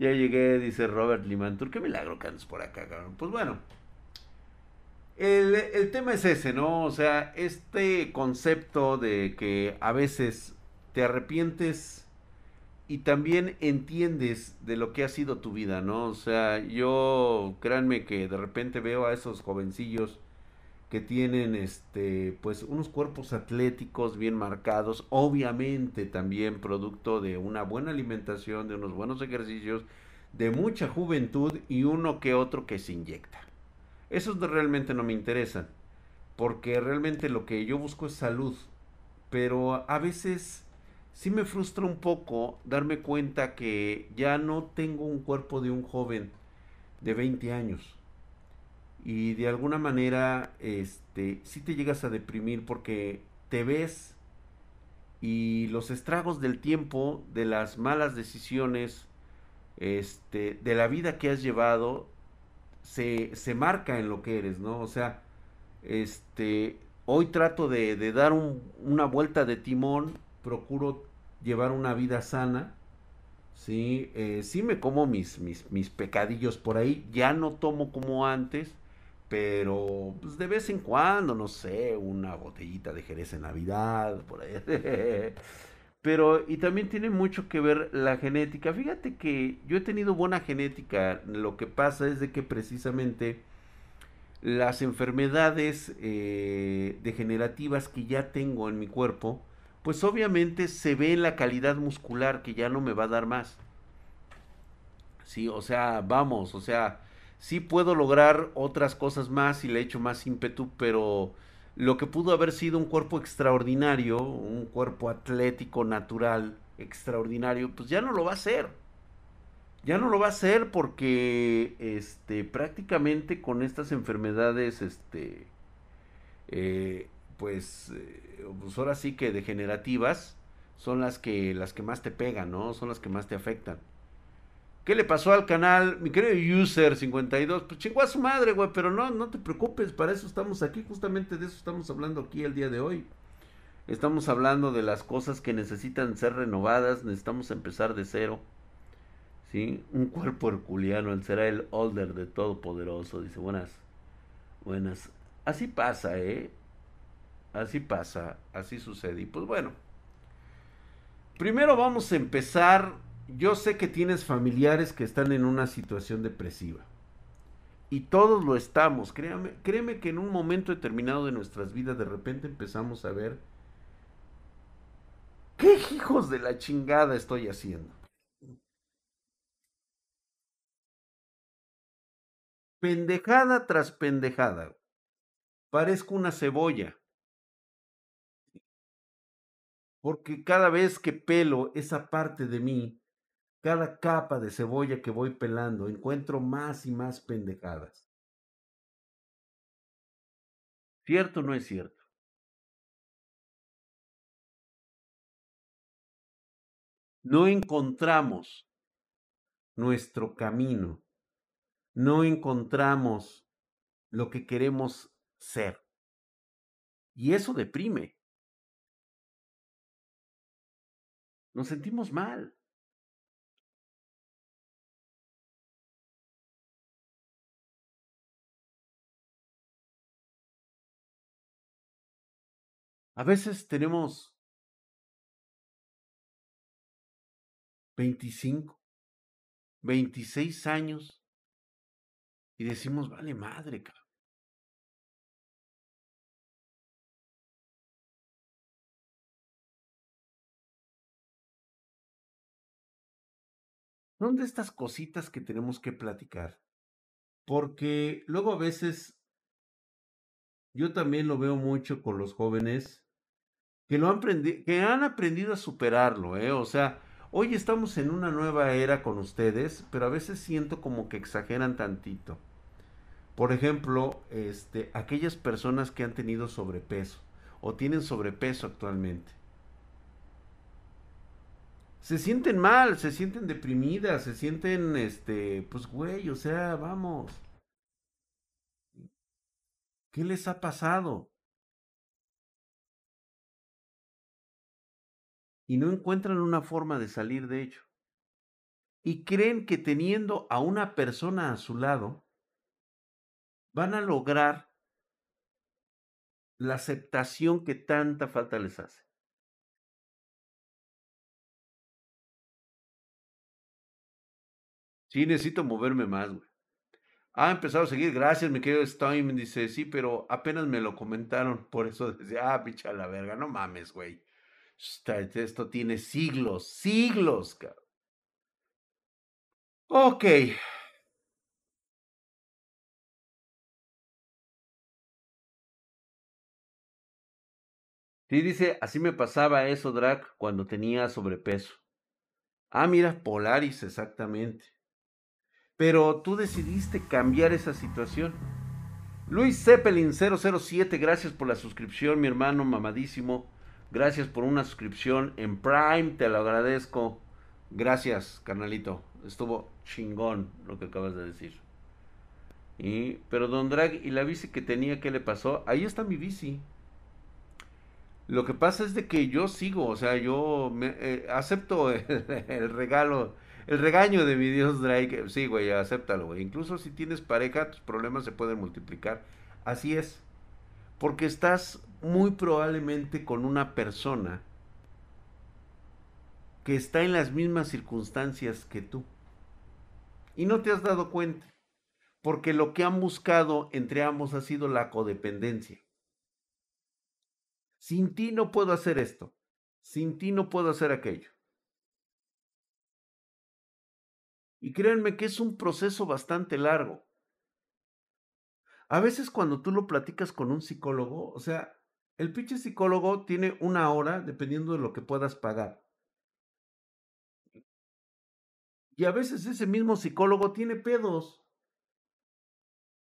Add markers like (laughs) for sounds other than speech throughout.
Ya llegué, dice Robert Limantur. Qué milagro que andes por acá, cabrón. Pues bueno. El, el, tema es ese, ¿no? O sea, este concepto de que a veces te arrepientes y también entiendes de lo que ha sido tu vida, ¿no? O sea, yo, créanme que de repente veo a esos jovencillos que tienen, este, pues, unos cuerpos atléticos bien marcados, obviamente también producto de una buena alimentación, de unos buenos ejercicios, de mucha juventud y uno que otro que se inyecta. Esos realmente no me interesan, porque realmente lo que yo busco es salud, pero a veces sí me frustra un poco darme cuenta que ya no tengo un cuerpo de un joven de 20 años. Y de alguna manera, este, sí te llegas a deprimir porque te ves y los estragos del tiempo, de las malas decisiones, este, de la vida que has llevado, se, se marca en lo que eres, ¿no? O sea, este, hoy trato de, dar un, una vuelta de timón procuro llevar una vida sana, ¿sí? Eh, sí me como mis, mis, mis, pecadillos por ahí, ya no tomo como antes, pero pues, de vez en cuando, no sé, una botellita de Jerez en Navidad, por ahí. (laughs) pero, y también tiene mucho que ver la genética. Fíjate que yo he tenido buena genética, lo que pasa es de que precisamente las enfermedades eh, degenerativas que ya tengo en mi cuerpo, pues obviamente se ve en la calidad muscular que ya no me va a dar más. Sí, o sea, vamos, o sea, sí puedo lograr otras cosas más y le echo más ímpetu, pero lo que pudo haber sido un cuerpo extraordinario, un cuerpo atlético natural extraordinario, pues ya no lo va a ser. Ya no lo va a hacer porque este prácticamente con estas enfermedades este eh, pues, eh, pues ahora sí que degenerativas son las que las que más te pegan, ¿no? Son las que más te afectan. ¿Qué le pasó al canal? Mi querido user 52, pues chingó a su madre, güey, pero no, no te preocupes, para eso estamos aquí, justamente de eso estamos hablando aquí el día de hoy. Estamos hablando de las cosas que necesitan ser renovadas, necesitamos empezar de cero. ¿Sí? Un cuerpo herculiano, él será el holder de Todopoderoso, dice, buenas, buenas. Así pasa, ¿eh? Así pasa, así sucede. Y pues bueno, primero vamos a empezar. Yo sé que tienes familiares que están en una situación depresiva. Y todos lo estamos. Créame, créeme que en un momento determinado de nuestras vidas de repente empezamos a ver qué hijos de la chingada estoy haciendo. Pendejada tras pendejada. Parezco una cebolla. Porque cada vez que pelo esa parte de mí, cada capa de cebolla que voy pelando, encuentro más y más pendejadas. ¿Cierto o no es cierto? No encontramos nuestro camino. No encontramos lo que queremos ser. Y eso deprime. Nos sentimos mal. A veces tenemos 25, 26 años y decimos, vale madre, cabrón. Son de estas cositas que tenemos que platicar. Porque luego a veces yo también lo veo mucho con los jóvenes que lo han que han aprendido a superarlo, ¿eh? O sea, hoy estamos en una nueva era con ustedes, pero a veces siento como que exageran tantito. Por ejemplo, este, aquellas personas que han tenido sobrepeso o tienen sobrepeso actualmente se sienten mal, se sienten deprimidas, se sienten, este, pues güey, o sea, vamos. ¿Qué les ha pasado? Y no encuentran una forma de salir de ello. y creen que teniendo a una persona a su lado van a lograr la aceptación que tanta falta les hace. Sí, necesito moverme más, güey. Ha empezado a seguir, gracias, me querido Stein. Dice, sí, pero apenas me lo comentaron. Por eso (laughs) decía, ah, picha la verga, no mames, güey. Esto tiene siglos, siglos, cabrón. Ok. Sí, dice, así me pasaba eso, Drac, cuando tenía sobrepeso. Ah, mira, Polaris, exactamente. Pero tú decidiste cambiar esa situación. Luis Zeppelin 007, gracias por la suscripción, mi hermano mamadísimo. Gracias por una suscripción en Prime, te lo agradezco. Gracias, carnalito. Estuvo chingón lo que acabas de decir. Y, pero Don Drag, ¿y la bici que tenía, qué le pasó? Ahí está mi bici. Lo que pasa es de que yo sigo, o sea, yo me, eh, acepto (laughs) el, regalo, el regaño de mi Dios Drake. Sí, güey, acéptalo, güey. Incluso si tienes pareja, tus problemas se pueden multiplicar. Así es. Porque estás muy probablemente con una persona que está en las mismas circunstancias que tú. Y no te has dado cuenta. Porque lo que han buscado entre ambos ha sido la codependencia. Sin ti no puedo hacer esto. Sin ti no puedo hacer aquello. Y créanme que es un proceso bastante largo. A veces cuando tú lo platicas con un psicólogo, o sea, el pinche psicólogo tiene una hora dependiendo de lo que puedas pagar. Y a veces ese mismo psicólogo tiene pedos.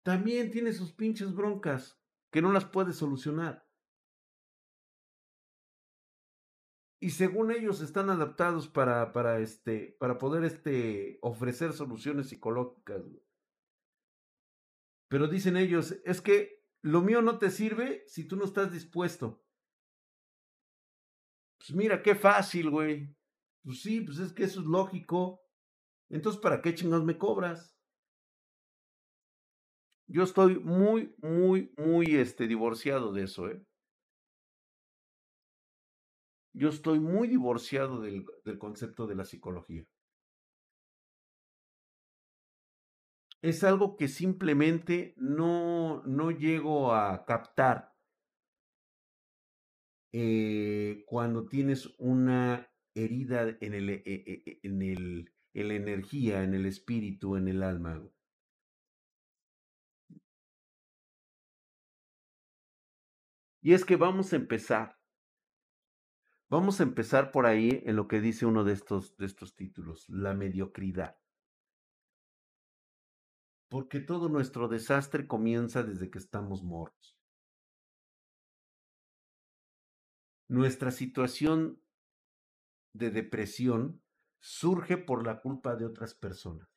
También tiene sus pinches broncas que no las puede solucionar. y según ellos están adaptados para, para, este, para poder este, ofrecer soluciones psicológicas. Pero dicen ellos, es que lo mío no te sirve si tú no estás dispuesto. Pues mira, qué fácil, güey. Pues sí, pues es que eso es lógico. Entonces, ¿para qué chingados me cobras? Yo estoy muy, muy, muy este, divorciado de eso, ¿eh? Yo estoy muy divorciado del, concepto de la psicología. Es algo que simplemente no, no llego a captar eh, cuando tienes una herida en, el, e, e, e, en, el, en la energía, en el espíritu, en el alma. Y es que vamos a empezar Vamos a empezar por ahí en lo que dice uno de estos, de estos títulos, la mediocridad. Porque todo nuestro desastre comienza desde que estamos mortos. Nuestra situación de depresión surge por la culpa de otras personas.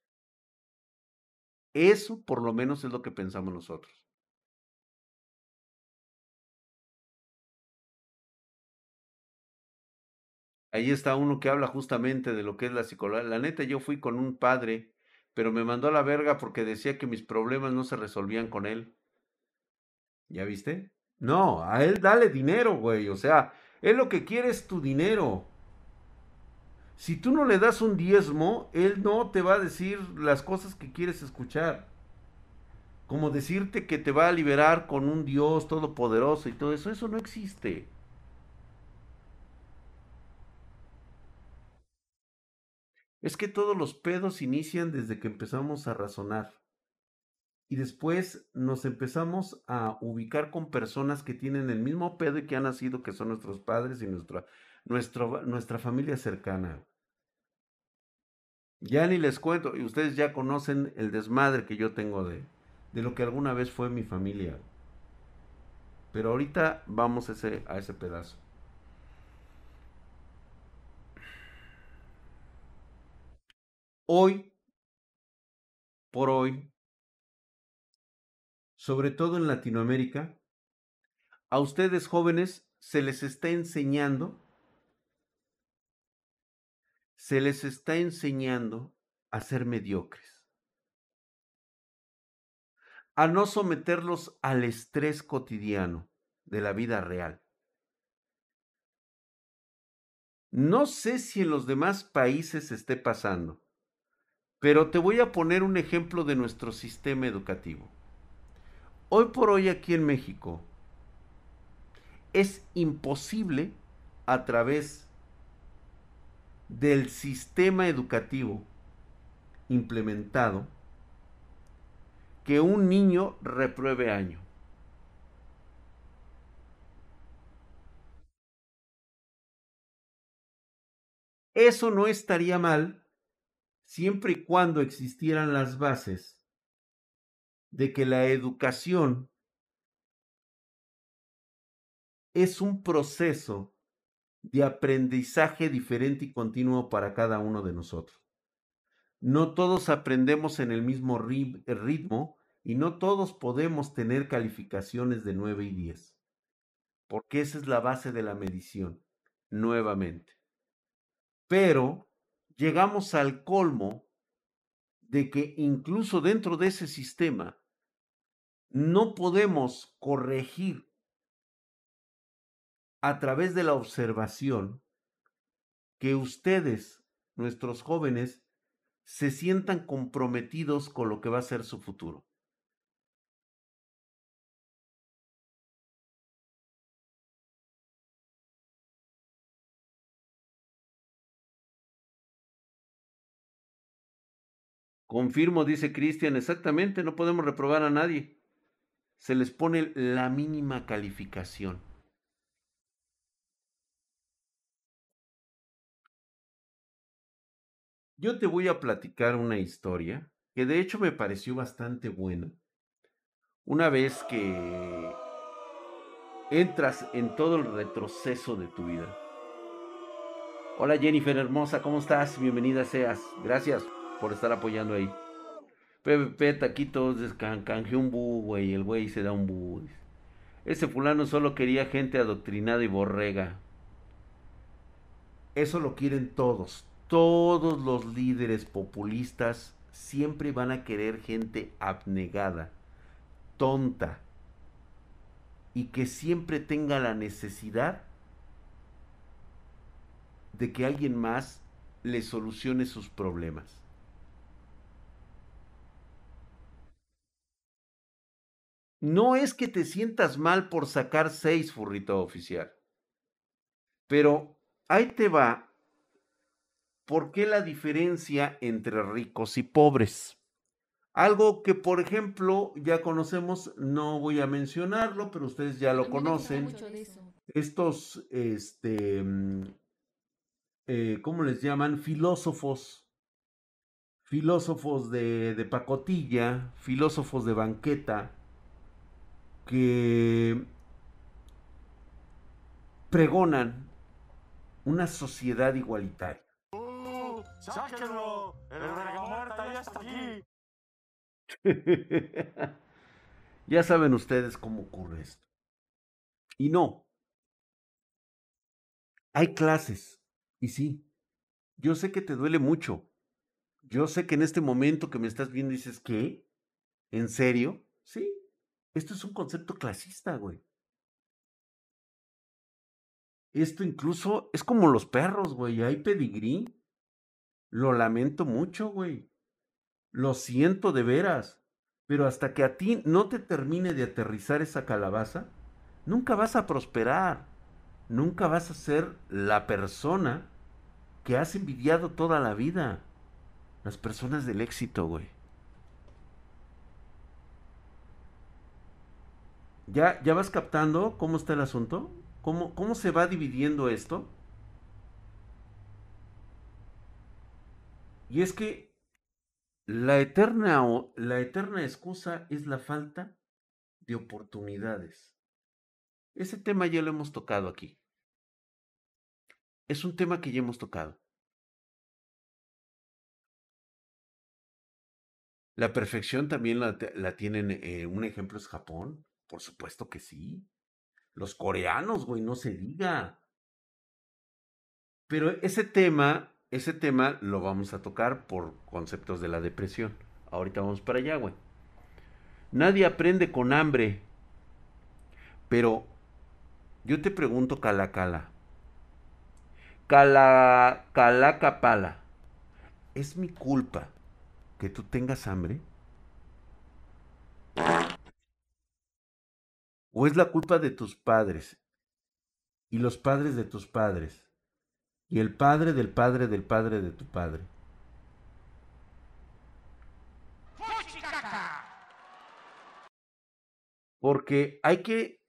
Eso por lo menos es lo que pensamos nosotros. Ahí está uno que habla justamente de lo que es la psicología. La neta, yo fui con un padre, pero me mandó a la verga porque decía que mis problemas no se resolvían con él. ¿Ya viste? No, a él dale dinero, güey. O sea, él lo que quiere es tu dinero. Si tú no le das un diezmo, él no te va a decir las cosas que quieres escuchar. Como decirte que te va a liberar con un Dios todopoderoso y todo eso, eso no existe. Es que todos los pedos inician desde que empezamos a razonar. Y después nos empezamos a ubicar con personas que tienen el mismo pedo y que han nacido, que son nuestros padres y nuestra, nuestra familia cercana. Ya ni les cuento, y ustedes ya conocen el desmadre que yo tengo de, de lo que alguna vez fue mi familia. Pero ahorita vamos a ese pedazo. Hoy, por hoy, sobre todo en Latinoamérica, a ustedes jóvenes se les está enseñando, se les está enseñando a ser mediocres, a no someterlos al estrés cotidiano de la vida real. No sé si en los demás países esté pasando, pero te voy a poner un ejemplo de nuestro sistema educativo. Hoy por hoy aquí en México es imposible a través del sistema educativo implementado que un niño repruebe año. Eso no estaría mal siempre y cuando existieran las bases de que la educación es un proceso de aprendizaje diferente y continuo para cada uno de nosotros. No todos aprendemos en el mismo ritmo y no todos podemos tener calificaciones de 9 y 10, porque esa es la base de la medición, nuevamente. Pero llegamos al colmo de que incluso dentro de ese sistema no podemos corregir a través de la observación que ustedes, nuestros jóvenes, se sientan comprometidos con lo que va a ser su futuro. Confirmo, dice Cristian, exactamente, no podemos reprobar a nadie. Se les pone la mínima calificación. Yo te voy a platicar una historia que de hecho me pareció bastante buena. Una vez que entras en todo el retroceso de tu vida. Hola Jennifer hermosa, ¿cómo estás? Bienvenida seas. Gracias por estar apoyando ahí. Pepe, taquitos, canjeó un bu, güey. El güey se da un bu. Ese fulano solo quería gente adoctrinada y borrega. Eso lo quieren todos todos los líderes populistas siempre van a querer gente abnegada, tonta, y que siempre tenga la necesidad de que alguien más le solucione sus problemas. No es que te sientas mal por sacar seis, furrito oficial. Pero ahí te va ¿por qué la diferencia entre ricos y pobres? Algo que, por ejemplo, ya conocemos, no voy a mencionarlo, pero ustedes ya lo conocen. Estos, este, mm, eh, ¿cómo les llaman? Filósofos, filósofos de, de pacotilla, filósofos de banqueta, que pregonan una sociedad igualitaria. ¡Sáquenlo! ¡El ya está aquí! (laughs) ya saben ustedes cómo ocurre esto. Y no. Hay clases. Y sí, yo sé que te duele mucho. Yo sé que en este momento que me estás viendo dices, ¿qué? ¿En serio? Sí. Esto es un concepto clasista, güey. Esto incluso es como los perros, güey. Hay pedigrí. Lo lamento mucho, güey. Lo siento de veras. Pero hasta que a ti no te termine de aterrizar esa calabaza, nunca vas a prosperar. Nunca vas a ser la persona que has envidiado toda la vida. Las personas del éxito, güey. ¿Ya, ¿Ya vas captando cómo está el asunto? ¿Cómo, cómo se va dividiendo esto? Y es que la eterna, la eterna excusa es la falta de oportunidades. Ese tema ya lo hemos tocado aquí. Es un tema que ya hemos tocado. La perfección también la, tienen, eh, un ejemplo es Japón, por supuesto que sí. Los coreanos, güey, no se diga. Pero ese tema ese tema lo vamos a tocar por conceptos de la depresión. Ahorita vamos para allá, güey. Nadie aprende con hambre. Pero yo te pregunto, cala cala. Cala, cala ¿Es mi culpa que tú tengas hambre? ¿O es la culpa de tus padres y los padres de tus padres y el padre del padre del padre de tu padre? Porque hay que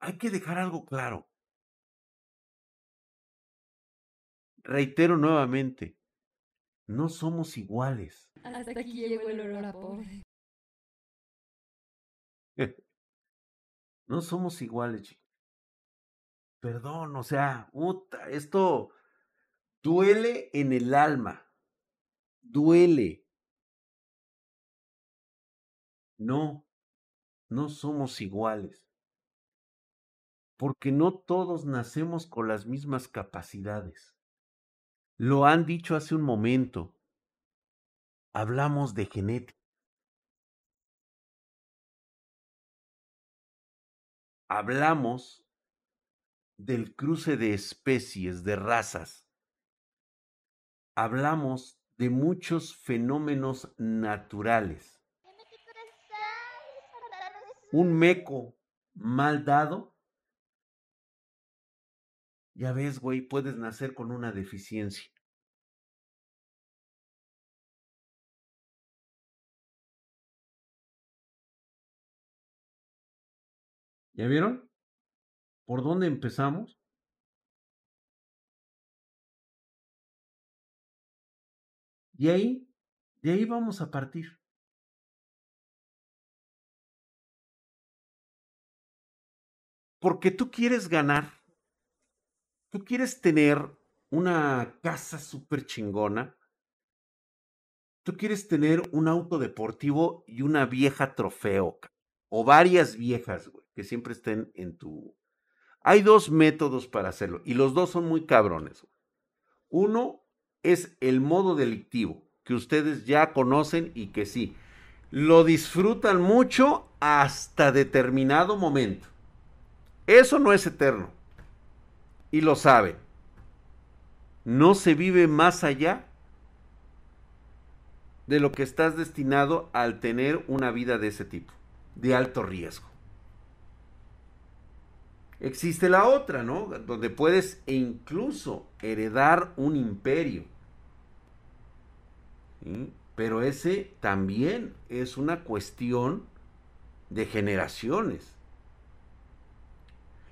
hay que dejar algo claro. Reitero nuevamente, no somos iguales. Hasta aquí llegó el olor a pobre. (laughs) no somos iguales. Perdón, o sea, esto duele en el alma. Duele. No, no somos iguales. Porque no todos nacemos con las mismas capacidades. Lo han dicho hace un momento. Hablamos de genética. Hablamos del cruce de especies, de razas. Hablamos de muchos fenómenos naturales. Un meco mal dado ya ves, güey, puedes nacer con una deficiencia. ¿Ya vieron? ¿Por dónde empezamos? Y ahí, de ahí vamos a partir. Porque tú quieres ganar tú quieres tener una casa súper chingona, tú quieres tener un auto deportivo y una vieja trofeo, o varias viejas, güey, que siempre estén en tu... Hay dos métodos para hacerlo, y los dos son muy cabrones. Uno es el modo delictivo, que ustedes ya conocen y que sí, lo disfrutan mucho hasta determinado momento. Eso no es eterno y lo saben. No se vive más allá de lo que estás destinado al tener una vida de ese tipo, de alto riesgo. Existe la otra, ¿no? Donde puedes incluso heredar un imperio. Pero ese también es una cuestión de generaciones.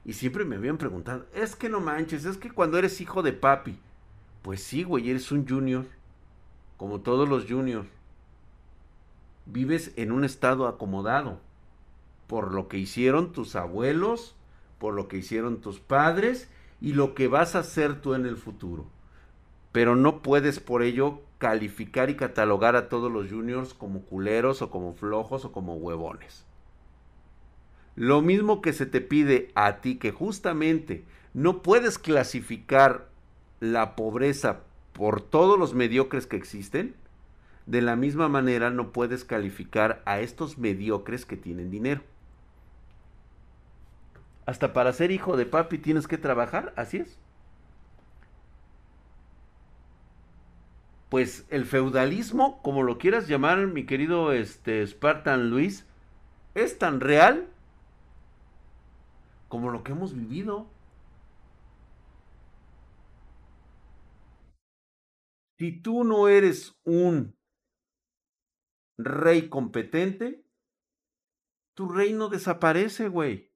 Y siempre me habían preguntado, es que no manches, es que cuando eres hijo de papi, pues sí, güey, eres un junior, como todos los juniors. Vives en un estado acomodado por lo que hicieron tus abuelos, por lo que hicieron tus padres y lo que vas a hacer tú en el futuro. Pero no puedes por ello calificar y catalogar a todos los juniors como culeros o como flojos o como huevones. Lo mismo que se te pide a ti, que justamente no puedes clasificar la pobreza por todos los mediocres que existen, de la misma manera no puedes calificar a estos mediocres que tienen dinero. Hasta para ser hijo de papi tienes que trabajar, así es. Pues el feudalismo, como lo quieras llamar, mi querido este, Spartan Luis, es tan real como lo que hemos vivido. Si tú no eres un rey competente, tu reino desaparece, güey.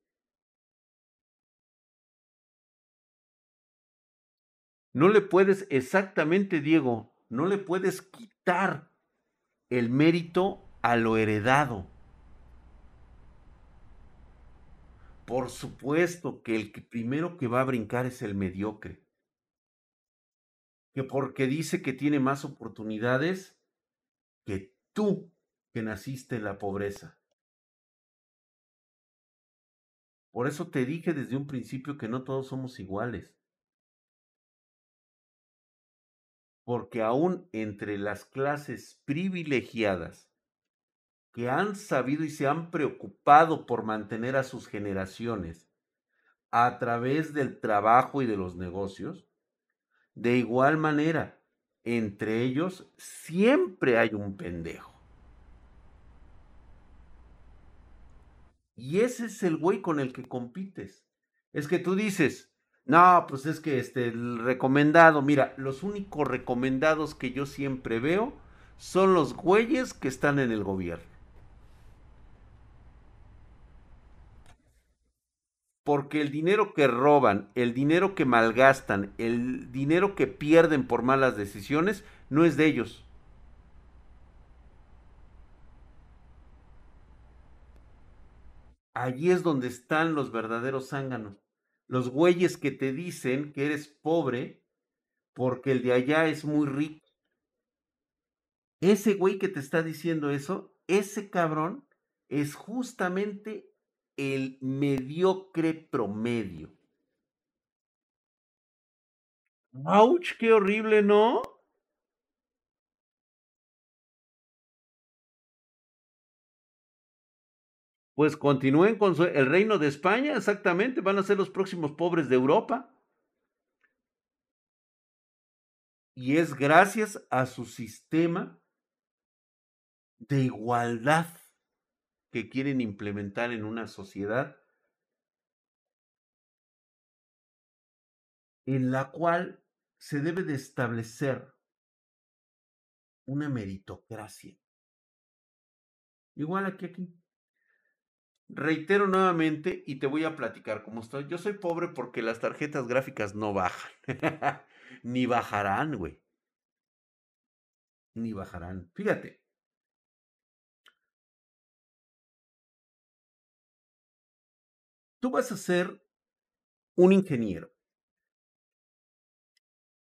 No le puedes, exactamente, Diego, no le puedes quitar el mérito a lo heredado. Por supuesto que el primero que va a brincar es el mediocre. Que porque dice que tiene más oportunidades que tú que naciste en la pobreza. Por eso te dije desde un principio que no todos somos iguales. Porque aún entre las clases privilegiadas que han sabido y se han preocupado por mantener a sus generaciones a través del trabajo y de los negocios, de igual manera, entre ellos siempre hay un pendejo. Y ese es el güey con el que compites. Es que tú dices, no, pues es que este, recomendado, mira, los únicos recomendados que yo siempre veo son los güeyes que están en el gobierno. Porque el dinero que roban, el dinero que malgastan, el dinero que pierden por malas decisiones, no es de ellos. Allí es donde están los verdaderos zánganos. Los güeyes que te dicen que eres pobre porque el de allá es muy rico. Ese güey que te está diciendo eso, ese cabrón es justamente el mediocre promedio. ¡Auch! ¡Qué horrible, ¿no? Pues continúen con el reino de España, exactamente, van a ser los próximos pobres de Europa. Y es gracias a su sistema de igualdad que quieren implementar en una sociedad en la cual se debe de establecer una meritocracia. Igual aquí, aquí. Reitero nuevamente y te voy a platicar cómo estoy. Yo soy pobre porque las tarjetas gráficas no bajan. (laughs) Ni bajarán, güey. Ni bajarán. Fíjate, Tú vas a ser un ingeniero.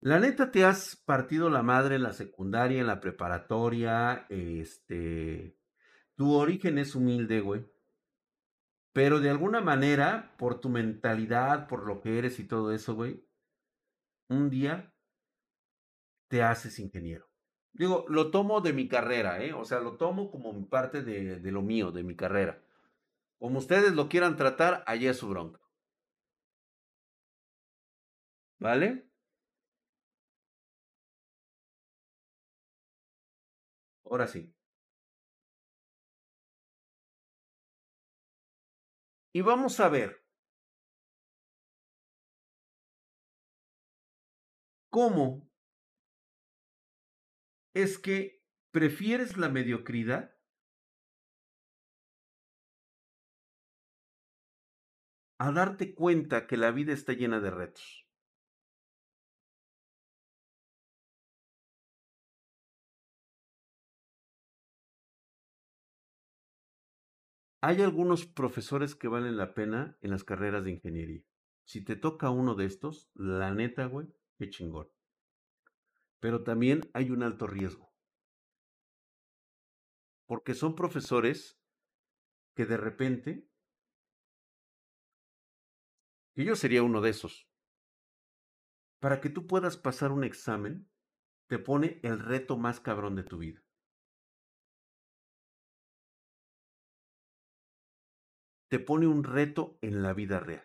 La neta te has partido la madre en la secundaria, en la preparatoria, este, tu origen es humilde, güey. Pero de alguna manera, por tu mentalidad, por lo que eres y todo eso, güey, un día te haces ingeniero. Digo, lo tomo de mi carrera, ¿eh? O sea, lo tomo como parte de, de lo mío, de mi carrera. Como ustedes lo quieran tratar, allá es su bronca. ¿Vale? Ahora sí. Y vamos a ver cómo es que prefieres la mediocridad a darte cuenta que la vida está llena de retos. Hay algunos profesores que valen la pena en las carreras de ingeniería. Si te toca uno de estos, la neta, güey, qué chingón. Pero también hay un alto riesgo. Porque son profesores que de repente y yo sería uno de esos. Para que tú puedas pasar un examen, te pone el reto más cabrón de tu vida. Te pone un reto en la vida real.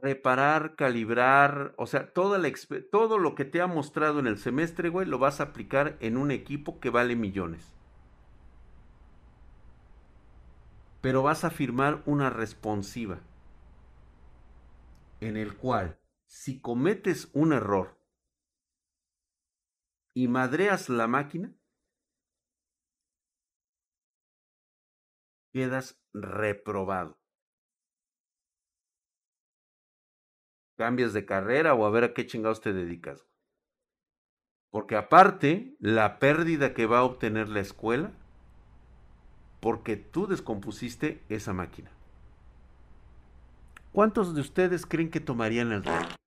Reparar, calibrar, o sea, toda la, todo lo que te ha mostrado en el semestre, güey, lo vas a aplicar en un equipo que vale millones. pero vas a firmar una responsiva en el cual si cometes un error y madreas la máquina, quedas reprobado. Cambias de carrera o a ver a qué chingados te dedicas. Porque aparte, la pérdida que va a obtener la escuela porque tú descompusiste esa máquina. ¿Cuántos de ustedes creen que tomarían el reto?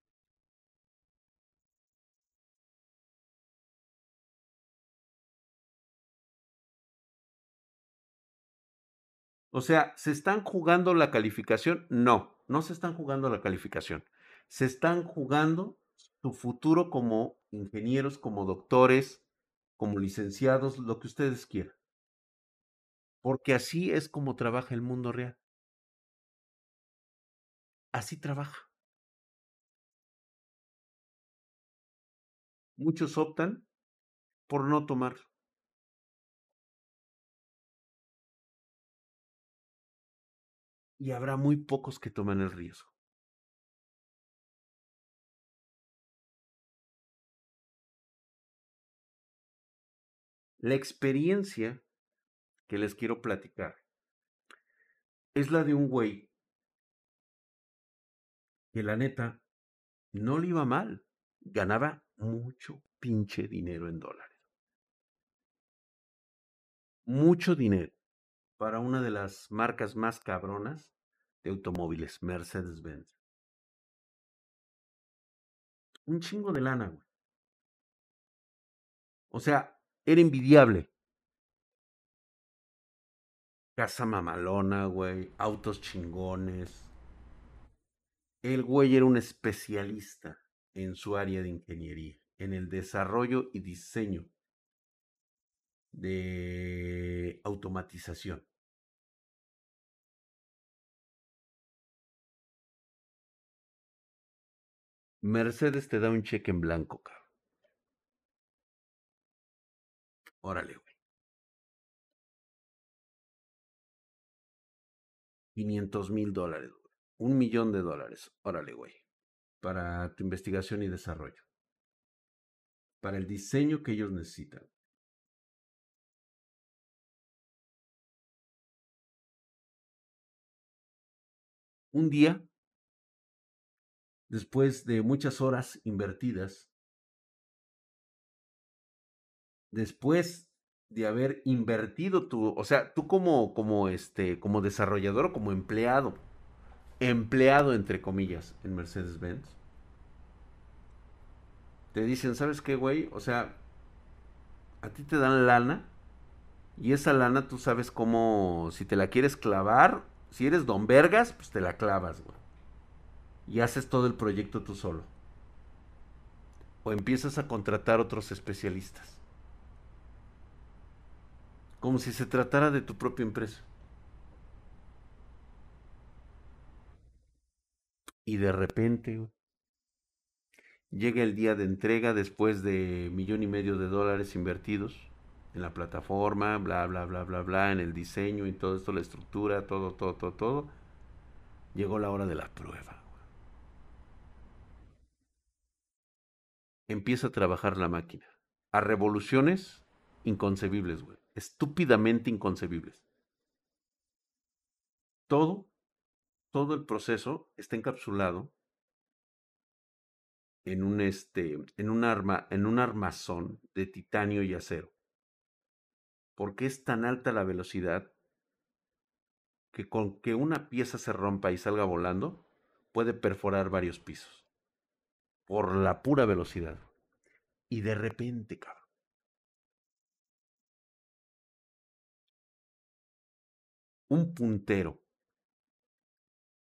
O sea, ¿se están jugando la calificación? No, no se están jugando la calificación. se están jugando su futuro como ingenieros, como doctores, como licenciados, lo que ustedes quieran. Porque así es como trabaja el mundo real. Así trabaja. Muchos optan por no tomar. Y habrá muy pocos que tomen el riesgo. La experiencia que les quiero platicar es la de un güey que la neta no le iba mal, ganaba mucho pinche dinero en dólares. Mucho dinero para una de las marcas más cabronas de automóviles, Mercedes-Benz. Un chingo de lana, güey. O sea, era envidiable. Casa mamalona, güey. Autos chingones. El güey era un especialista en su área de ingeniería, en el desarrollo y diseño de automatización. Mercedes te da un cheque en blanco, cabrón. Órale, güey. 500 mil dólares, Un millón de dólares. Órale, güey para tu investigación y desarrollo, para el diseño que ellos necesitan. Un día, después de muchas horas invertidas, después de haber invertido tu, o sea, tú como, como, este, como desarrollador o como empleado, empleado, entre comillas, en Mercedes-Benz, te dicen, ¿sabes qué, güey? O sea, a ti te dan lana y esa lana tú sabes cómo, si te la quieres clavar, si eres don Vergas, pues te la clavas, güey. Y haces todo el proyecto tú solo. O empiezas a contratar otros especialistas. Como si se tratara de tu propia empresa. Y de repente, llega el día de entrega después de millón y medio de dólares invertidos en la plataforma, bla, bla, bla, bla, bla, en el diseño y todo esto, la estructura, todo, todo, todo, todo. Llegó la hora de la prueba. Empieza a trabajar la máquina. A revoluciones inconcebibles, güey. Estúpidamente inconcebibles. Todo todo el proceso está encapsulado en un este en un arma en un armazón de titanio y acero. Porque es tan alta la velocidad que con que una pieza se rompa y salga volando puede perforar varios pisos por la pura velocidad. Y de repente, cabrón, un puntero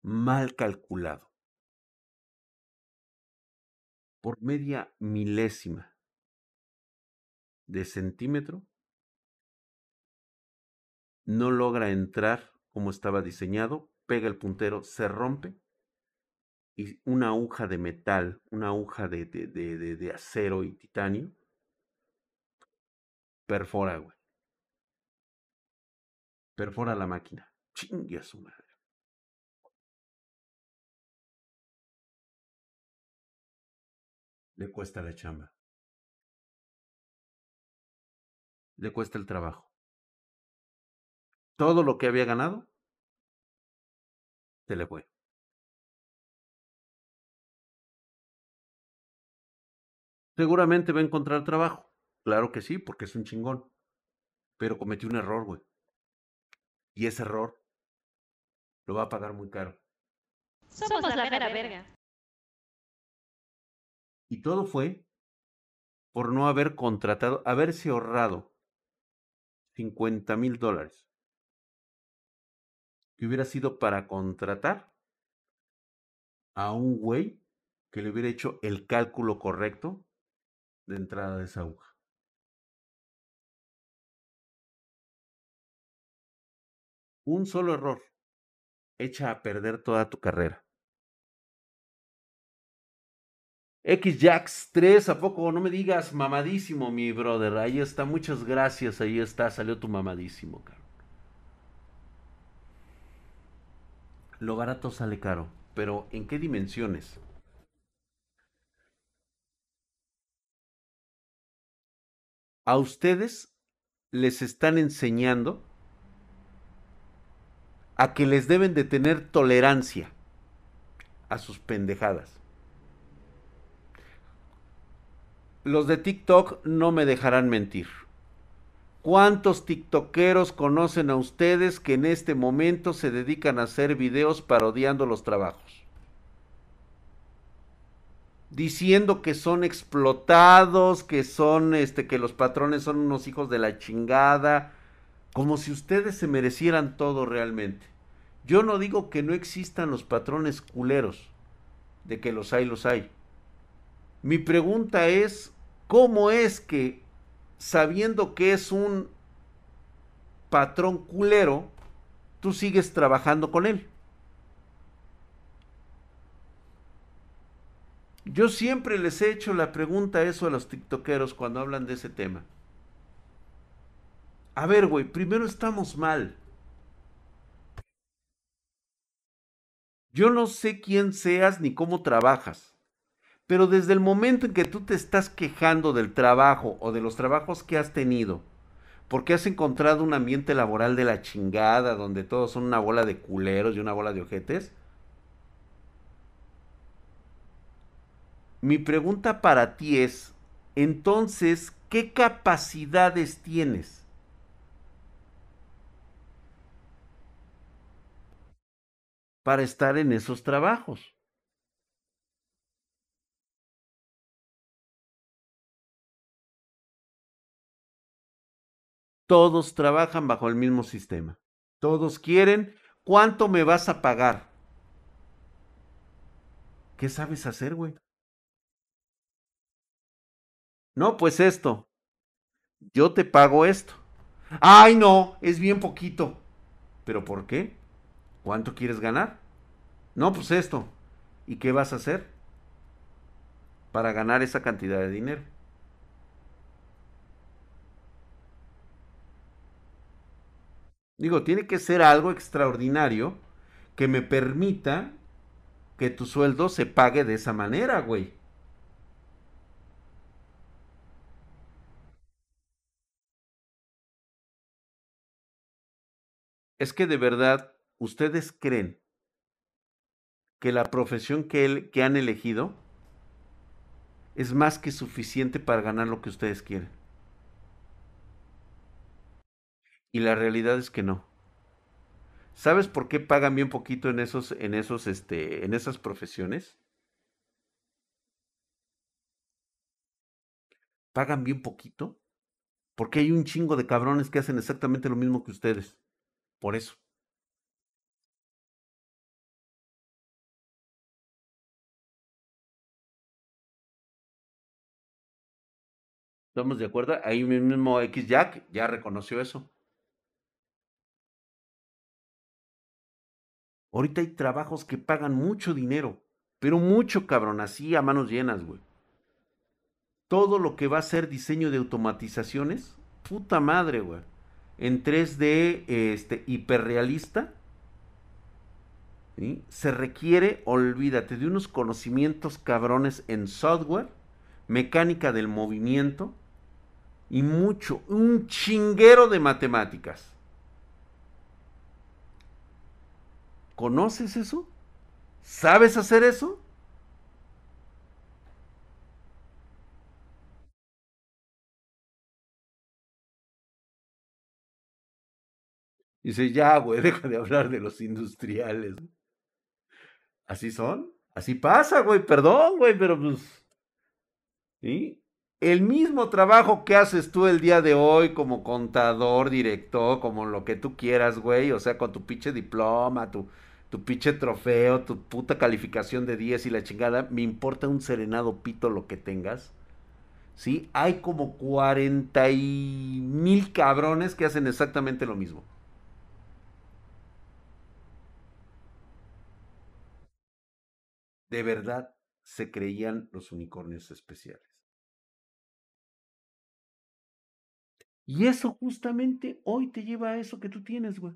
mal calculado. Por media milésima de centímetro, no logra entrar como estaba diseñado, pega el puntero, se rompe y una aguja de metal, una aguja de, de, de, de acero y titanio, perfora, güey. Perfora la máquina. Chingue a su madre. le cuesta la chamba. Le cuesta el trabajo. Todo lo que había ganado, se le fue. Seguramente va a encontrar trabajo. Claro que sí, porque es un chingón. Pero cometió un error, güey. Y ese error lo va a pagar muy caro. Somos la vera verga. Y todo fue por no haber contratado, haberse ahorrado 50 mil dólares. Que hubiera sido para contratar a un güey que le hubiera hecho el cálculo correcto de entrada de esa aguja. Un solo error echa a perder toda tu carrera. XJax 3, ¿a poco? No me digas mamadísimo, mi brother. Ahí está, muchas gracias. Ahí está, salió tu mamadísimo, caro. Lo barato sale caro, pero ¿en qué dimensiones? A ustedes les están enseñando a que les deben de tener tolerancia a sus pendejadas. Los de TikTok no me dejarán mentir. ¿Cuántos TikTokeros conocen a ustedes que en este momento se dedican a hacer videos parodiando los trabajos? Diciendo que son explotados, que son este que los patrones son unos hijos de la chingada, como si ustedes se merecieran todo realmente. Yo no digo que no existan los patrones culeros, de que los hay, los hay. Mi pregunta es, ¿cómo es que sabiendo que es un patrón culero, tú sigues trabajando con él? Yo siempre les he hecho la pregunta eso a los tiktokeros cuando hablan de ese tema. A ver, güey, primero estamos mal. Yo no sé quién seas ni cómo trabajas, pero desde el momento en que tú te estás quejando del trabajo o de los trabajos que has tenido, porque has encontrado un ambiente laboral de la chingada, donde todos son una bola de culeros y una bola de ojetes, mi pregunta para ti es, entonces, ¿qué capacidades tienes? para estar en esos trabajos. Todos trabajan bajo el mismo sistema. Todos quieren, ¿cuánto me vas a pagar? ¿Qué sabes hacer, güey? No, pues esto. Yo te pago esto. Ay, no, es bien poquito. ¿Pero por qué? ¿Cuánto quieres ganar? No, pues esto. ¿Y qué vas a hacer para ganar esa cantidad de dinero? Digo, tiene que ser algo extraordinario que me permita que tu sueldo se pague de esa manera, güey. Es que de verdad ¿ustedes creen que la profesión que, que han elegido es más que suficiente para ganar lo que ustedes quieren? Y la realidad es que no. ¿Sabes por qué pagan bien poquito en esos, en esos, este, en esas profesiones? Pagan bien poquito porque hay un chingo de cabrones que hacen exactamente lo mismo que ustedes. Por eso. ¿Estamos de acuerdo? Ahí mismo X-Jack ya reconoció eso. Ahorita hay trabajos que pagan mucho dinero, pero mucho cabrón, así a manos llenas, güey. Todo lo que va a ser diseño de automatizaciones, puta madre, güey. En 3D este, hiperrealista, se requiere, olvídate, de unos conocimientos cabrones en software, mecánica del movimiento, y mucho, un chinguero de matemáticas. ¿Conoces eso? ¿Sabes hacer eso? Dice, ya, güey, (laughs) deja de hablar de los industriales. Así son, así pasa, güey, perdón, güey, pero pues... ¿Sí? el mismo trabajo que haces tú el día de hoy como contador, director, como lo que tú quieras, güey, o sea, con tu pinche diploma, tu tu pinche trofeo, tu puta calificación de 10 y la chingada. Me importa un serenado pito lo que tengas. ¿Sí? Hay como 40 mil cabrones que hacen exactamente lo mismo. De verdad se creían los unicornios especiales. Y eso justamente hoy te lleva a eso que tú tienes, güey.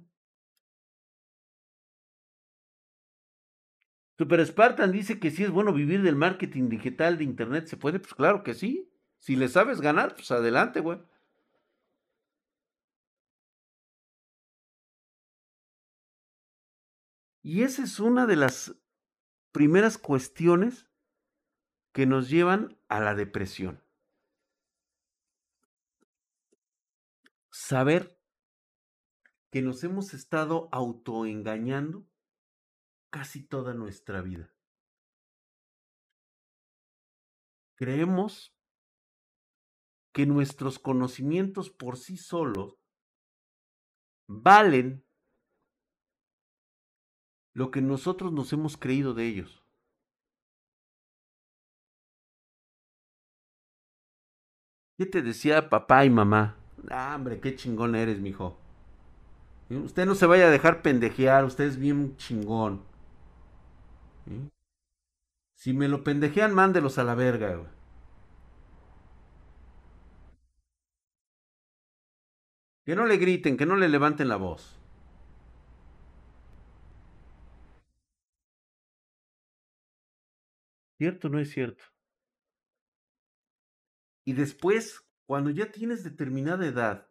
Super Spartan dice que si es bueno vivir del marketing digital de internet. ¿Se puede? Pues claro que sí. Si le sabes ganar, pues adelante, güey. Y esa es una de las primeras cuestiones que nos llevan a la depresión. Saber que nos hemos estado autoengañando casi toda nuestra vida. Creemos que nuestros conocimientos por sí solos valen lo que nosotros nos hemos creído de ellos. ¿Qué te decía papá y mamá? Ah, hombre, qué chingón eres, mijo. Usted no se vaya a dejar pendejear, usted es bien chingón. Si me lo pendejean, mándelos a la verga, güey. Que no le griten, que no le levanten la voz. ¿Cierto o no es cierto? Y después, cuando ya tienes determinada edad,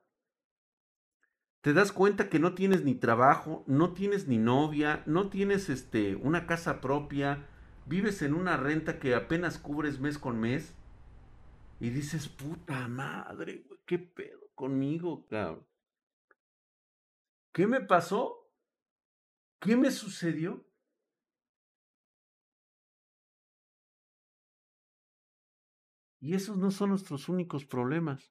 te das cuenta que no tienes ni trabajo, no tienes ni novia, no tienes este una casa propia, vives en una renta que apenas cubres mes con mes y dices, "Puta madre, qué pedo conmigo, cabrón." ¿Qué me pasó? ¿Qué me sucedió? Y esos no son nuestros únicos problemas.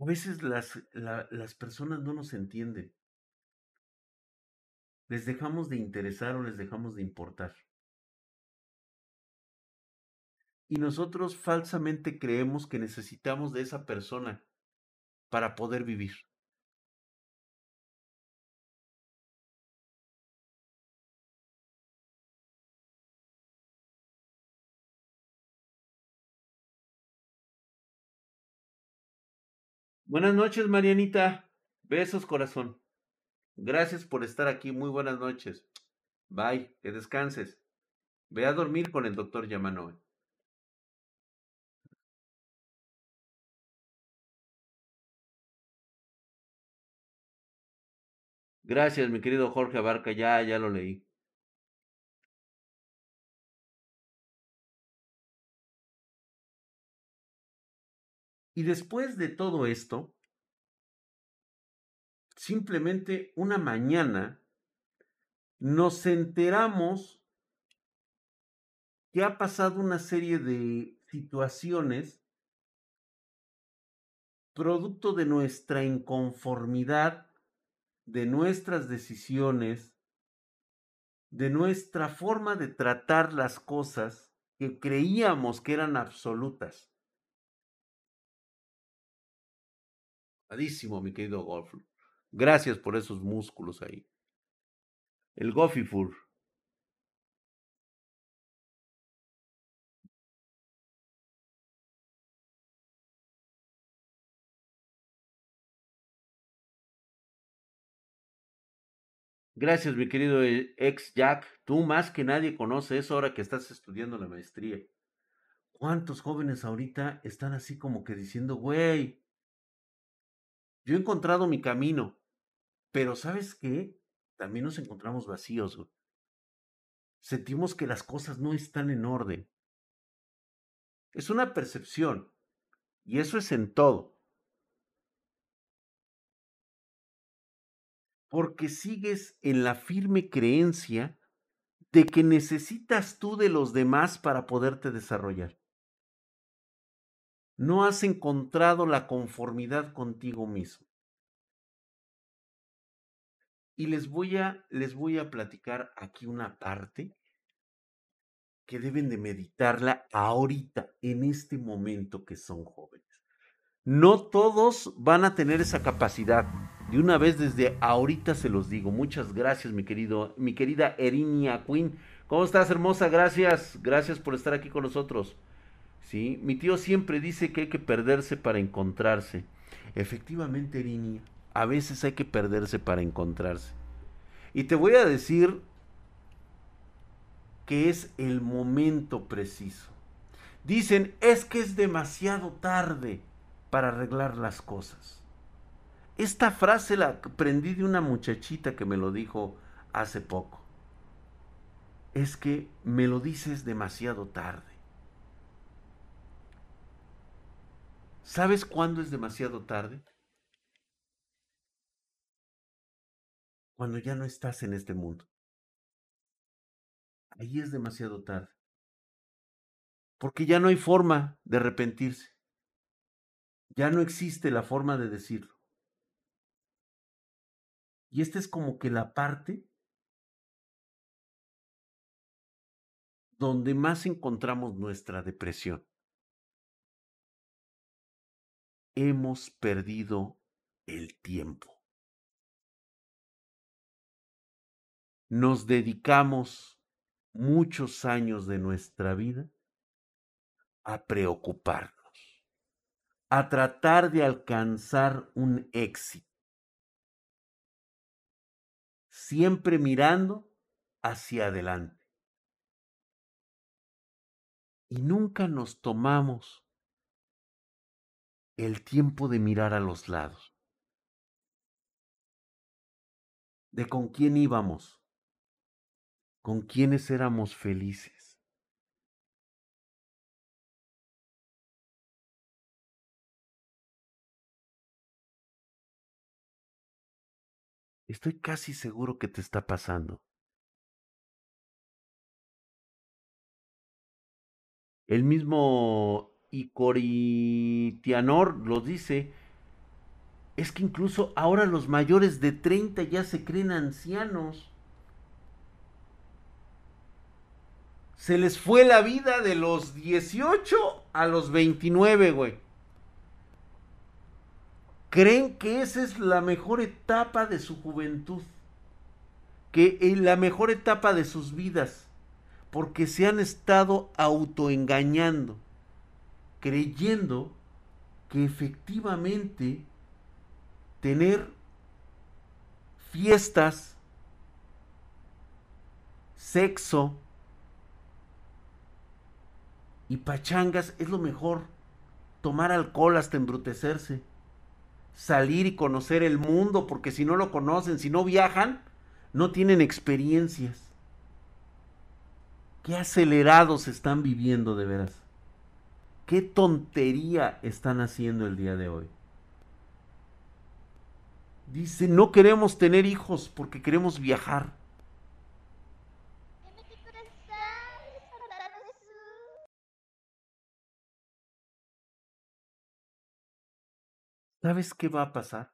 A veces las, las personas no nos entienden. Les dejamos de interesar o les dejamos de importar. Y nosotros falsamente creemos que necesitamos de esa persona para poder vivir. Buenas noches, Marianita. Besos, corazón. Gracias por estar aquí. Muy buenas noches. Bye. Que descanses. Ve a dormir con el doctor Yamanoe. Gracias, mi querido Jorge Abarca. Ya, ya lo leí. Y después de todo esto, simplemente una mañana nos enteramos que ha pasado una serie de situaciones producto de nuestra inconformidad, de nuestras decisiones, de nuestra forma de tratar las cosas que creíamos que eran absolutas. Mi querido Golf. Gracias por esos músculos ahí. El Goffifur. Gracias, mi querido eh, ex Jack. Tú más que nadie conoces ahora que estás estudiando la maestría. ¿Cuántos jóvenes ahorita están así como que diciendo, güey, yo he encontrado mi camino, pero ¿sabes qué? También nos encontramos vacíos. Sentimos que las cosas no están en orden. Es una percepción y eso es en todo. Porque sigues en la firme creencia de que necesitas tú de los demás para poderte desarrollar no has encontrado la conformidad contigo mismo. Y les voy a, les voy a platicar aquí una parte que deben de meditarla ahorita, en este momento que son jóvenes. No todos van a tener esa capacidad. De una vez desde ahorita se los digo. Muchas gracias, mi querido, mi querida Erinia Queen. ¿Cómo estás, hermosa? Gracias, gracias por estar aquí con nosotros. Sí, mi tío siempre dice que hay que perderse para encontrarse. Efectivamente, Erinia, a veces hay que perderse para encontrarse. Y te voy a decir que es el momento preciso. Dicen, es que es demasiado tarde para arreglar las cosas. Esta frase la aprendí de una muchachita que me lo dijo hace poco. Es que me lo dices demasiado tarde. ¿Sabes cuándo es demasiado tarde? Cuando ya no estás en este mundo. Ahí es demasiado tarde. Porque ya no hay forma de arrepentirse. Ya no existe la forma de decirlo. Y esta es como que la parte donde más encontramos nuestra depresión. Hemos perdido el tiempo. Nos dedicamos muchos años de nuestra vida a preocupar a tratar de alcanzar un éxito. Siempre mirando hacia adelante. Y nunca nos tomamos el tiempo de mirar a los lados. De con quién íbamos, con quiénes éramos felices Estoy casi seguro que te está pasando. El mismo Icoritianor lo dice. Es que incluso ahora los mayores de 30 ya se creen ancianos. Se les fue la vida de los 18 a los 29, güey creen que esa es la mejor etapa de su juventud, que es la mejor etapa de sus vidas, porque se han estado autoengañando, creyendo que efectivamente tener fiestas, sexo y pachangas es lo mejor. Tomar alcohol hasta embrutecerse salir y conocer el mundo, porque si no lo conocen, si no viajan, no tienen experiencias. Qué acelerados están viviendo de veras. Qué tontería están haciendo el día de hoy. Dice, no queremos tener hijos porque queremos viajar. ¿Sabes qué va a pasar?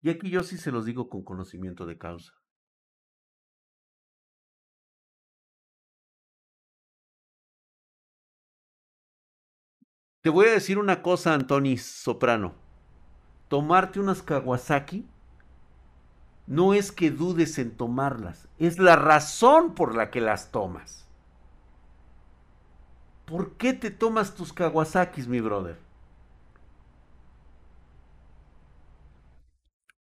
Y aquí yo sí se los digo con conocimiento de causa. Te voy a decir una cosa, Antoni Soprano. Tomarte unas Kawasaki no es que dudes en tomarlas, es la razón por la que las tomas. ¿Por qué te tomas tus Kawasakis, mi brother?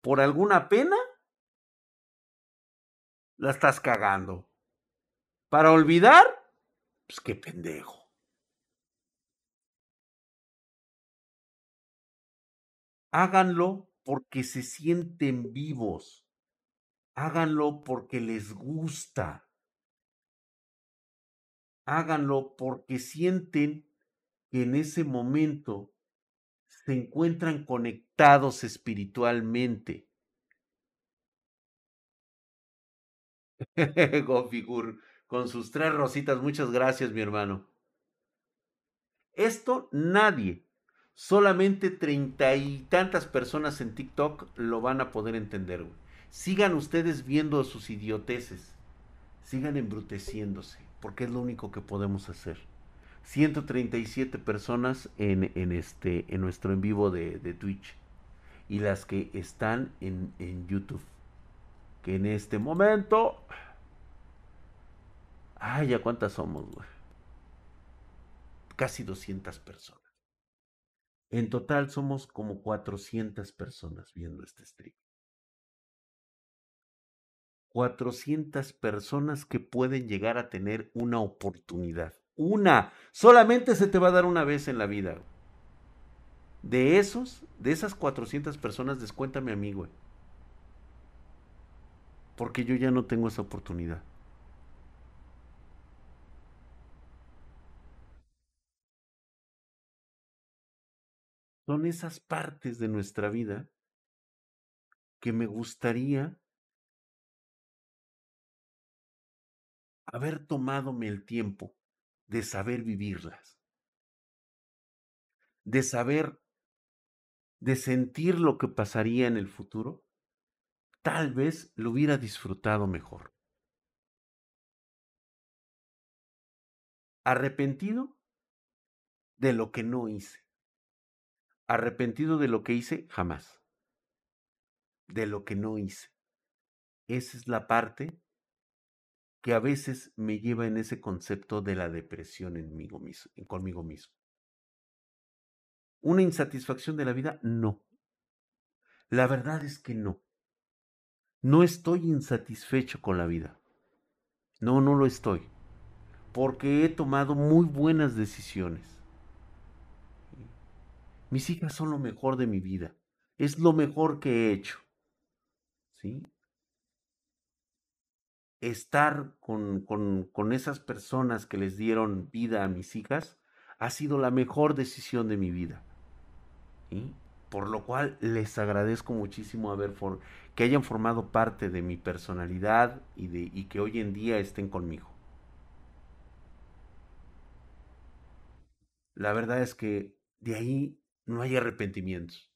¿Por alguna pena? La estás cagando. ¿Para olvidar? Pues qué pendejo. Háganlo porque se sienten vivos. Háganlo porque les gusta háganlo porque sienten que en ese momento se encuentran conectados espiritualmente. (laughs) Gofigur, con sus tres rositas, muchas gracias, mi hermano. Esto nadie, solamente treinta y tantas personas en TikTok lo van a poder entender, güey. Sigan ustedes viendo sus idioteces. Sigan embruteciéndose, porque es lo único que podemos hacer. 137 personas en, en este, en nuestro en vivo de, de Twitch. Y las que están en, en YouTube. Que en este momento... Ay, ¿ya cuántas somos, güey? Casi 200 personas. En total somos como 400 personas viendo este stream. 400 personas que pueden llegar a tener una oportunidad. Una. Solamente se te va a dar una vez en la vida. De esos, de esas 400 personas, descuéntame a mí, güey. Porque yo ya no tengo esa oportunidad. Son esas partes de nuestra vida que me gustaría haber tomádome el tiempo de saber vivirlas, de saber, de sentir lo que pasaría en el futuro, tal vez lo hubiera disfrutado mejor. Arrepentido de lo que no hice. Arrepentido de lo que hice, jamás. De lo que no hice. Esa es la parte que a veces me lleva en ese concepto de la depresión en mismo, conmigo mismo. ¿Una insatisfacción de la vida? No. La verdad es que no. No estoy insatisfecho con la vida. No, no lo estoy. Porque he tomado muy buenas decisiones. Mis hijas son lo mejor de mi vida. Es lo mejor que he hecho. ¿Sí? Estar con, con, con esas personas que les dieron vida a mis hijas ha sido la mejor decisión de mi vida. ¿Sí? Por lo cual les agradezco muchísimo haber for que hayan formado parte de mi personalidad y, de, y que hoy en día estén conmigo. La verdad es que de ahí no hay arrepentimientos.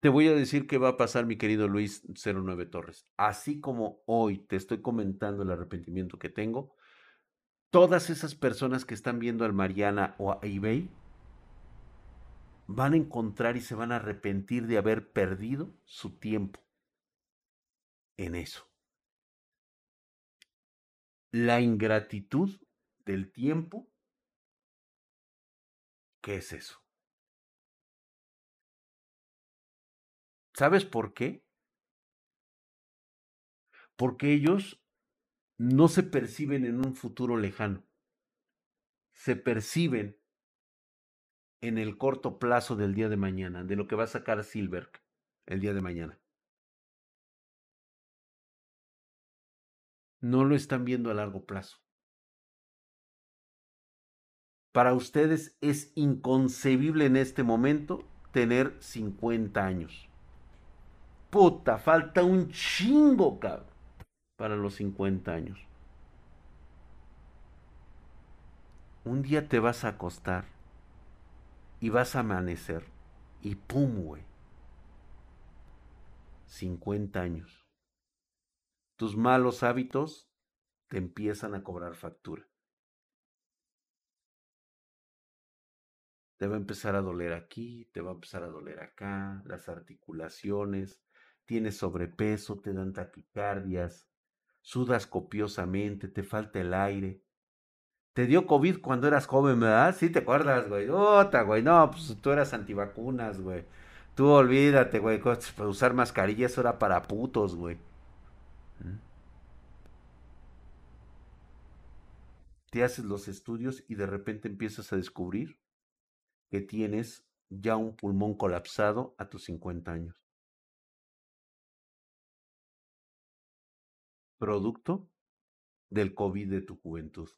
Te voy a decir qué va a pasar, mi querido Luis 09 Torres. Así como hoy te estoy comentando el arrepentimiento que tengo, todas esas personas que están viendo al Mariana o a eBay van a encontrar y se van a arrepentir de haber perdido su tiempo en eso la ingratitud del tiempo, ¿qué es eso? ¿Sabes por qué? Porque ellos no se perciben en un futuro lejano, se perciben en el corto plazo del día de mañana, de lo que va a sacar Silberg el día de mañana. No lo están viendo a largo plazo. Para ustedes es inconcebible en este momento tener 50 años. Puta, falta un chingo, cabrón, para los 50 años. Un día te vas a acostar y vas a amanecer y pum, güey. 50 años tus malos hábitos te empiezan a cobrar factura. Te va a empezar a doler aquí, te va a empezar a doler acá, las articulaciones, tienes sobrepeso, te dan taquicardias, sudas copiosamente, te falta el aire. Te dio COVID cuando eras joven, ¿verdad? Sí, te acuerdas, güey. Ota, güey. No, pues tú eras antivacunas, güey. Tú olvídate, güey. Usar mascarillas era para putos, güey. Te haces los estudios y de repente empiezas a descubrir que tienes ya un pulmón colapsado a tus 50 años. Producto del COVID de tu juventud.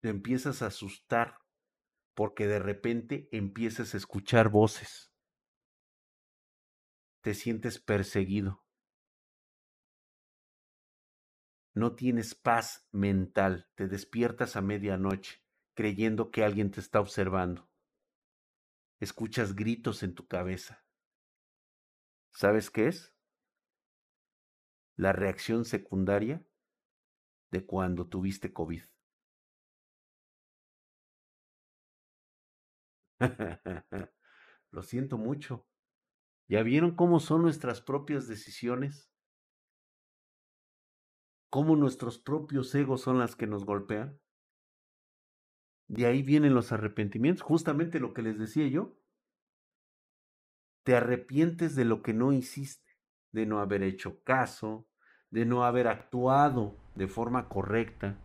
Te empiezas a asustar porque de repente empiezas a escuchar voces te sientes perseguido. No tienes paz mental, te despiertas a medianoche creyendo que alguien te está observando. Escuchas gritos en tu cabeza. ¿Sabes qué es? La reacción secundaria de cuando tuviste COVID. (laughs) Lo siento mucho. ¿Ya vieron cómo son nuestras propias decisiones? ¿Cómo nuestros propios egos son las que nos golpean? De ahí vienen los arrepentimientos, justamente lo que les decía yo. Te arrepientes de lo que no hiciste, de no haber hecho caso, de no haber actuado de forma correcta.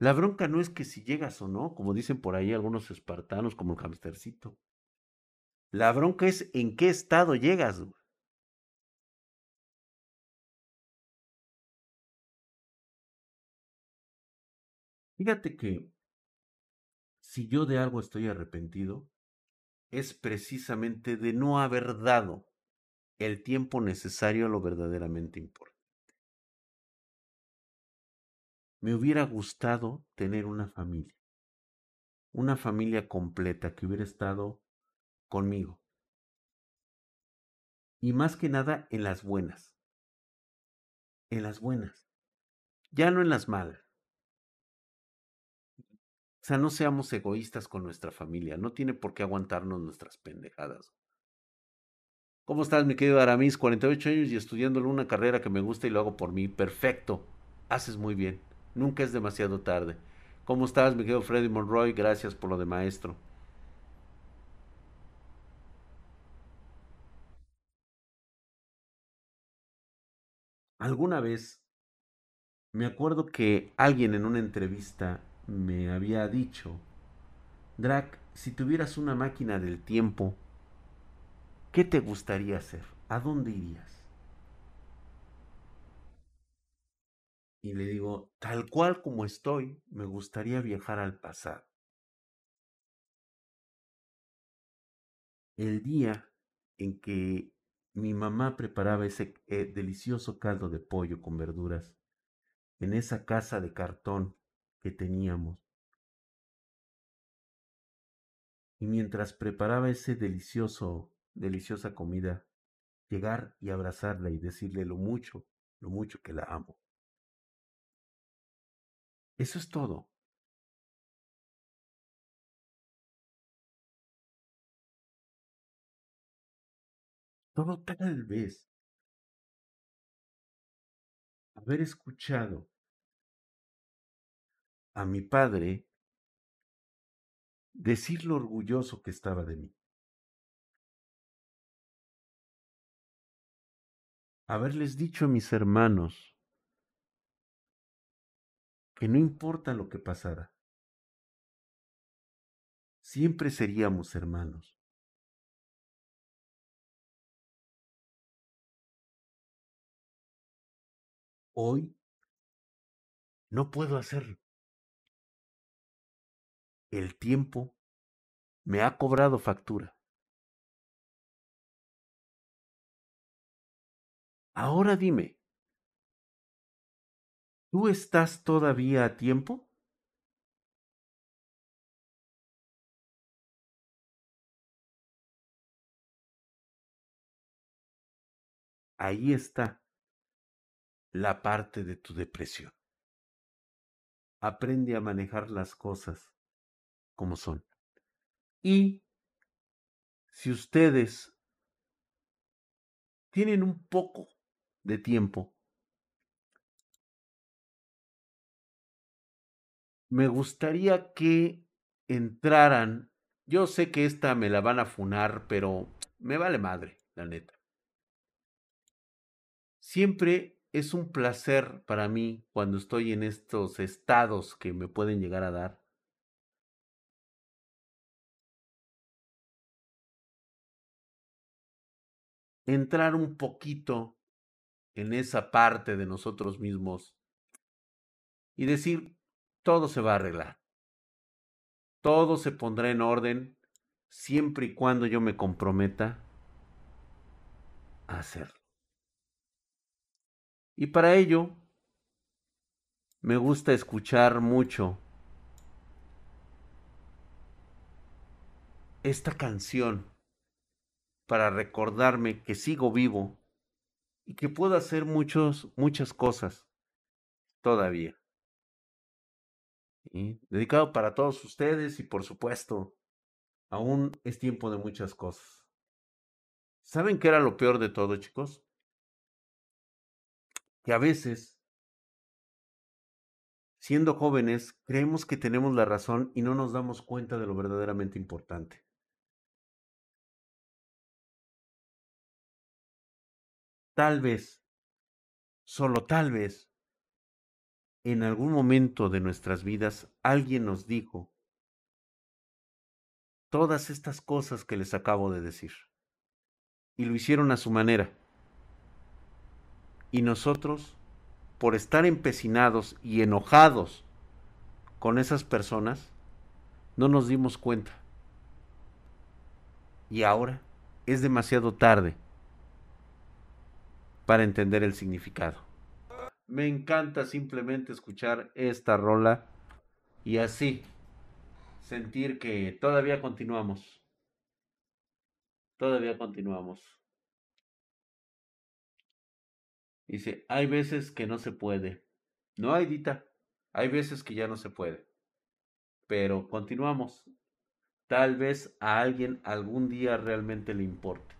La bronca no es que si llegas o no, como dicen por ahí algunos espartanos como el hamstercito. La bronca es en qué estado llegas. Fíjate que si yo de algo estoy arrepentido, es precisamente de no haber dado el tiempo necesario a lo verdaderamente importante. Me hubiera gustado tener una familia, una familia completa que hubiera estado conmigo. Y más que nada en las buenas. En las buenas. Ya no en las malas. O sea, no seamos egoístas con nuestra familia. No tiene por qué aguantarnos nuestras pendejadas. ¿Cómo estás, mi querido Aramis? 48 años y estudiándole una carrera que me gusta y lo hago por mí. Perfecto. Haces muy bien. Nunca es demasiado tarde. ¿Cómo estás, mi querido Freddy Monroy? Gracias por lo de maestro. Alguna vez me acuerdo que alguien en una entrevista me había dicho, Drac, si tuvieras una máquina del tiempo, ¿qué te gustaría hacer? ¿A dónde irías? Y le digo, tal cual como estoy, me gustaría viajar al pasado. El día en que mi mamá preparaba ese eh, delicioso caldo de pollo con verduras en esa casa de cartón que teníamos. Y mientras preparaba ese delicioso, deliciosa comida, llegar y abrazarla y decirle lo mucho, lo mucho que la amo. Eso es todo. Todo tal vez haber escuchado a mi padre decir lo orgulloso que estaba de mí. Haberles dicho a mis hermanos que no importa lo que pasara, siempre seríamos hermanos. Hoy no puedo hacerlo. El tiempo me ha cobrado factura. Ahora dime, ¿tú estás todavía a tiempo? Ahí está la parte de tu depresión. Aprende a manejar las cosas como son. Y si ustedes tienen un poco de tiempo, me gustaría que entraran. Yo sé que esta me la van a funar, pero me vale madre, la neta. Siempre es un placer para mí cuando estoy en estos estados que me pueden llegar a dar entrar un poquito en esa parte de nosotros mismos y decir, todo se va a arreglar. Todo se pondrá en orden siempre y cuando yo me comprometa a hacerlo. Y para ello, me gusta escuchar mucho esta canción para recordarme que sigo vivo y que puedo hacer muchos, muchas cosas todavía. Dedicado para todos ustedes y por supuesto, aún es tiempo de muchas cosas. ¿Saben qué era lo peor de todo, chicos? Que a veces, siendo jóvenes, creemos que tenemos la razón y no nos damos cuenta de lo verdaderamente importante. Tal vez, solo tal vez, en algún momento de nuestras vidas alguien nos dijo todas estas cosas que les acabo de decir. Y lo hicieron a su manera. Y nosotros, por estar empecinados y enojados con esas personas, no nos dimos cuenta. Y ahora es demasiado tarde para entender el significado. Me encanta simplemente escuchar esta rola y así sentir que todavía continuamos. Todavía continuamos. Dice, hay veces que no se puede. No hay dita. Hay veces que ya no se puede. Pero continuamos. Tal vez a alguien algún día realmente le importe.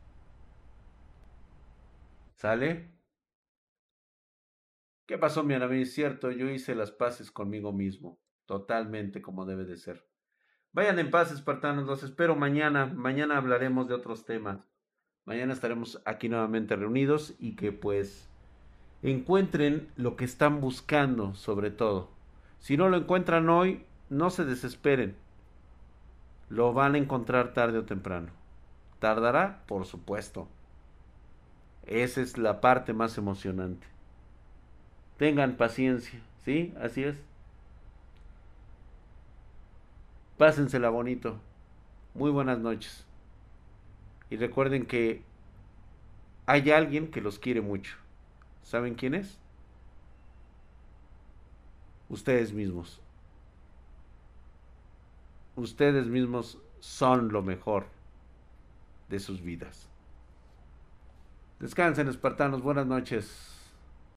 ¿Sale? ¿Qué pasó, mi amigo? Es cierto, yo hice las paces conmigo mismo, totalmente como debe de ser. Vayan en paz, espartanos, los espero mañana. Mañana hablaremos de otros temas. Mañana estaremos aquí nuevamente reunidos y que pues encuentren lo que están buscando sobre todo. Si no lo encuentran hoy, no se desesperen. Lo van a encontrar tarde o temprano. ¿Tardará? Por supuesto. Esa es la parte más emocionante. Tengan paciencia, ¿sí? Así es. Pásensela bonito. Muy buenas noches. Y recuerden que hay alguien que los quiere mucho. ¿Saben quién es? Ustedes mismos. Ustedes mismos son lo mejor de sus vidas. Descansen, espartanos. Buenas noches.